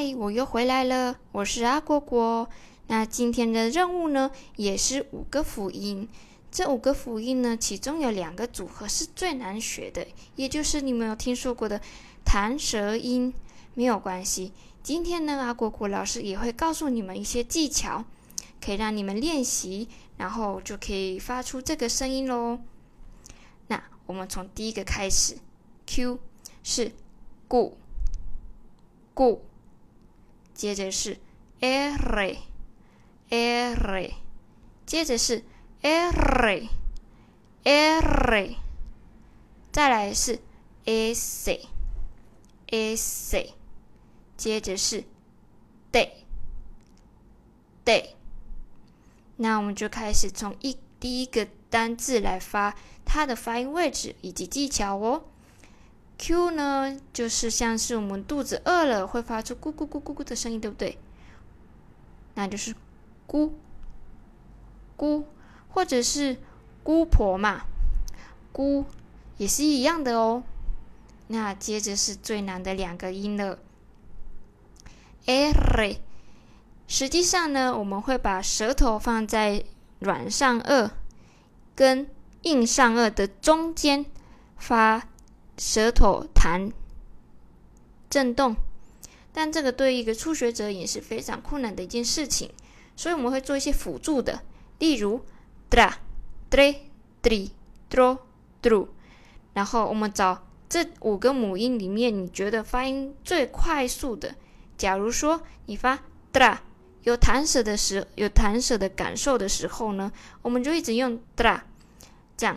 嗨，我又回来了，我是阿果果。那今天的任务呢，也是五个辅音。这五个辅音呢，其中有两个组合是最难学的，也就是你们有听说过的弹舌音。没有关系，今天呢，阿果果老师也会告诉你们一些技巧，可以让你们练习，然后就可以发出这个声音喽。那我们从第一个开始，Q 是固固。接着是 r r，接着是 r r，再来是 s s，接着是 day day。那我们就开始从一第一个单字来发它的发音位置以及技巧哦。Q 呢，就是像是我们肚子饿了会发出咕咕咕咕咕的声音，对不对？那就是姑姑，或者是姑婆嘛，姑也是一样的哦。那接着是最难的两个音了，r。实际上呢，我们会把舌头放在软上颚跟硬上颚的中间发。舌头弹震动，但这个对一个初学者也是非常困难的一件事情，所以我们会做一些辅助的，例如 dra、dre、dri、dro、dru，然后我们找这五个母音里面你觉得发音最快速的。假如说你发 dr 有弹舌的时有弹舌的感受的时候呢，我们就一直用 dr 这样。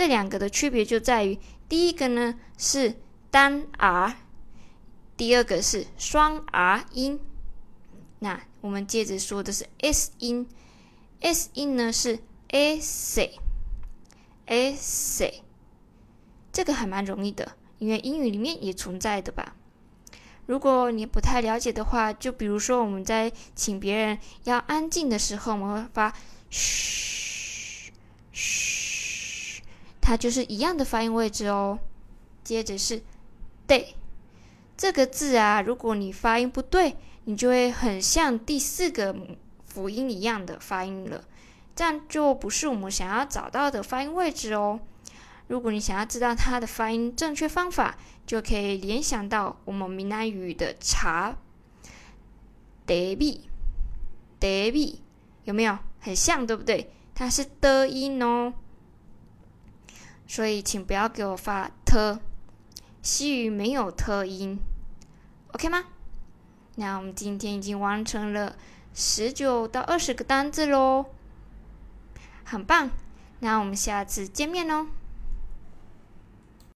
这两个的区别就在于，第一个呢是单 r，第二个是双 r 音。那我们接着说的是 s 音，s 音呢是 s，s，这个还蛮容易的，因为英语里面也存在的吧。如果你不太了解的话，就比如说我们在请别人要安静的时候，我们会发嘘，嘘。它就是一样的发音位置哦。接着是 “day” 这个字啊，如果你发音不对，你就会很像第四个辅音一样的发音了，这样就不是我们想要找到的发音位置哦。如果你想要知道它的发音正确方法，就可以联想到我们闽南语的“茶”，“得比”，“得比”，有没有很像？对不对？它是的音哦。所以，请不要给我发特，西语没有特音，OK 吗？那我们今天已经完成了十九到二十个单字喽，很棒。那我们下次见面喽。